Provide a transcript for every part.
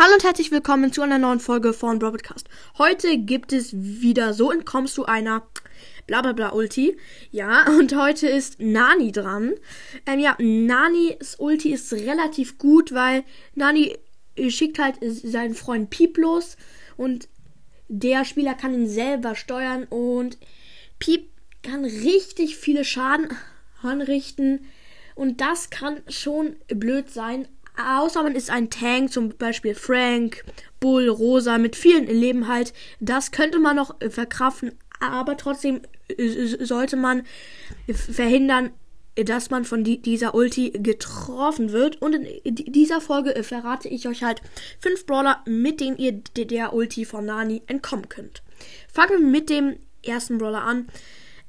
Hallo und herzlich willkommen zu einer neuen Folge von Broadcast. Heute gibt es wieder so entkommst du einer blablabla Ulti. Ja, und heute ist Nani dran. Ähm, ja, Nanis Ulti ist relativ gut, weil Nani schickt halt seinen Freund Piep los und der Spieler kann ihn selber steuern und Piep kann richtig viele Schaden anrichten und das kann schon blöd sein, Außer man ist ein Tank, zum Beispiel Frank, Bull, Rosa, mit vielen Leben halt. Das könnte man noch verkraften, aber trotzdem äh, sollte man verhindern, dass man von dieser Ulti getroffen wird. Und in dieser Folge äh, verrate ich euch halt fünf Brawler, mit denen ihr der Ulti von Nani entkommen könnt. Fangen wir mit dem ersten Brawler an.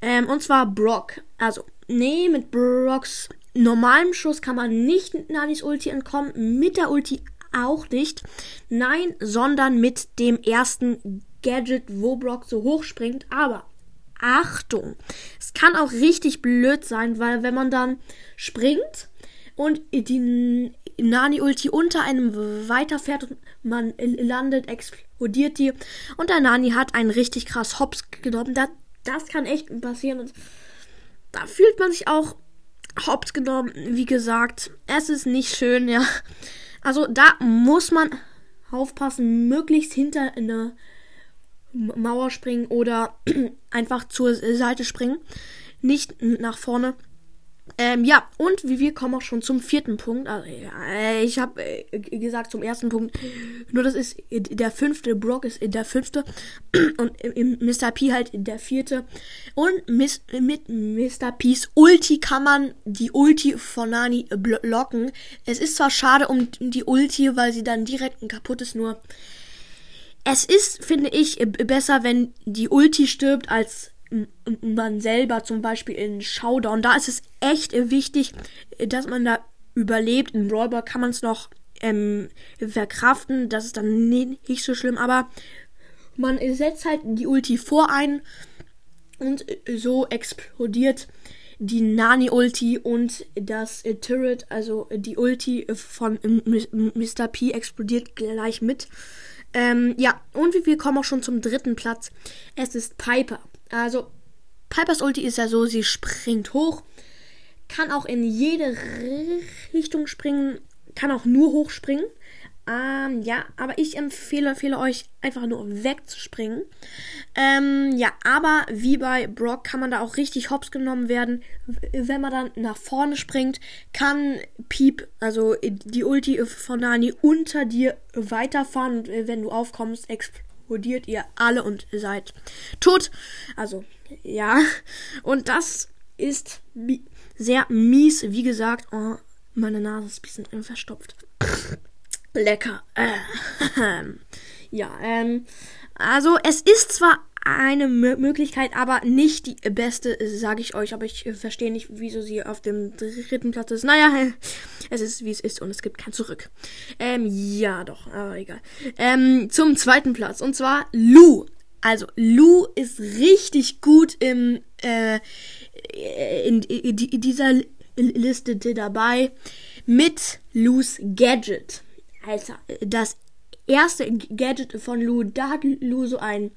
Ähm, und zwar Brock. Also, nee, mit Brocks normalem Schuss kann man nicht Nanis Ulti entkommen, mit der Ulti auch nicht. Nein, sondern mit dem ersten Gadget, wo Brock so hoch springt. Aber Achtung, es kann auch richtig blöd sein, weil wenn man dann springt und die Nani-Ulti unter einem weiterfährt und man landet, explodiert die und der Nani hat einen richtig krass Hops genommen. Das, das kann echt passieren und da fühlt man sich auch hops genommen. Wie gesagt, es ist nicht schön, ja. Also da muss man aufpassen, möglichst hinter eine Mauer springen oder einfach zur Seite springen. Nicht nach vorne. Ähm, ja, und wie wir kommen auch schon zum vierten Punkt. Also, ja, ich habe äh, gesagt zum ersten Punkt. Nur das ist der fünfte. Brock ist der fünfte. Und Mr. P halt der vierte. Und Miss, mit Mr. P's Ulti kann man die Ulti von Nani blocken. Es ist zwar schade um die Ulti, weil sie dann direkt kaputt ist, nur es ist, finde ich, besser, wenn die Ulti stirbt, als man selber zum Beispiel in Showdown, da ist es echt wichtig, dass man da überlebt. In Brawlball kann man es noch ähm, verkraften, das ist dann nicht so schlimm, aber man setzt halt die Ulti vor ein und so explodiert die Nani-Ulti und das äh, Turret, also die Ulti von Mr. P explodiert gleich mit. Ähm, ja, und wir kommen auch schon zum dritten Platz. Es ist Piper. Also, Pipers Ulti ist ja so, sie springt hoch, kann auch in jede Richtung springen, kann auch nur hochspringen. Ähm, ja, aber ich empfehle, empfehle euch einfach nur wegzuspringen. Ähm, ja, aber wie bei Brock kann man da auch richtig hops genommen werden. Wenn man dann nach vorne springt, kann Piep, also die Ulti von Nani, unter dir weiterfahren. Und wenn du aufkommst, explodiert explodiert ihr alle und seid tot. Also, ja. Und das ist sehr mies. Wie gesagt, oh, meine Nase ist ein bisschen verstopft. Lecker. Äh, ja, ähm. Also, es ist zwar eine M Möglichkeit, aber nicht die beste, sage ich euch. Aber ich äh, verstehe nicht, wieso sie auf dem dritten Platz ist. Naja, es ist wie es ist und es gibt kein Zurück. Ähm, ja, doch, aber egal. Ähm, zum zweiten Platz und zwar Lu. Also Lu ist richtig gut im äh, in, in, in dieser Liste dabei mit Lu's Gadget. Alter, das erste Gadget von Lu, da hat Lu so ein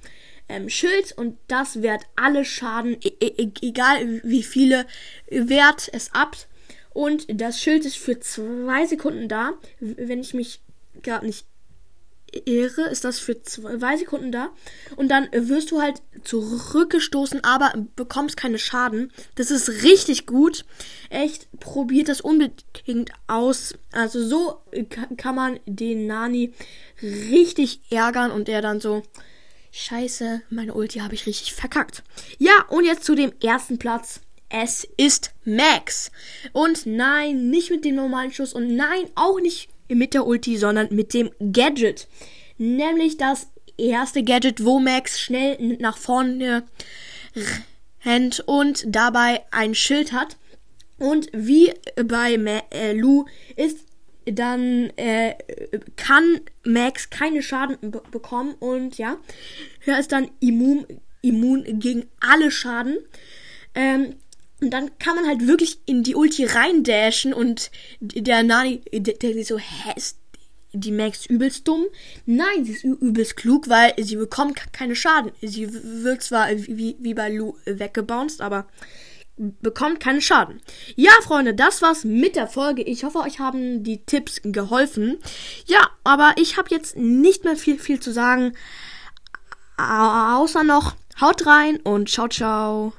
ähm, Schild und das wehrt alle Schaden, e e egal wie viele, wehrt es ab. Und das Schild ist für zwei Sekunden da. Wenn ich mich gerade nicht irre, ist das für zwei Sekunden da. Und dann wirst du halt zurückgestoßen, aber bekommst keine Schaden. Das ist richtig gut. Echt, probiert das unbedingt aus. Also so kann man den Nani richtig ärgern und der dann so, Scheiße, meine Ulti habe ich richtig verkackt. Ja, und jetzt zu dem ersten Platz. Es ist Max. Und nein, nicht mit dem normalen Schuss und nein, auch nicht mit der Ulti, sondern mit dem Gadget. Nämlich das erste Gadget, wo Max schnell nach vorne rennt und dabei ein Schild hat. Und wie bei Ma äh, Lu ist dann äh, kann Max keine Schaden bekommen und ja, er ist dann immun, immun gegen alle Schaden. Ähm, und dann kann man halt wirklich in die Ulti reindashen und der Nani, der, der so, hä, ist, die Max übelst dumm. Nein, sie ist übelst klug, weil sie bekommt keine Schaden. Sie wird zwar wie, wie bei Lou weggebounced, aber bekommt keine Schaden. Ja, Freunde, das war's mit der Folge. Ich hoffe, euch haben die Tipps geholfen. Ja, aber ich habe jetzt nicht mehr viel, viel zu sagen. Außer noch, haut rein und ciao, ciao.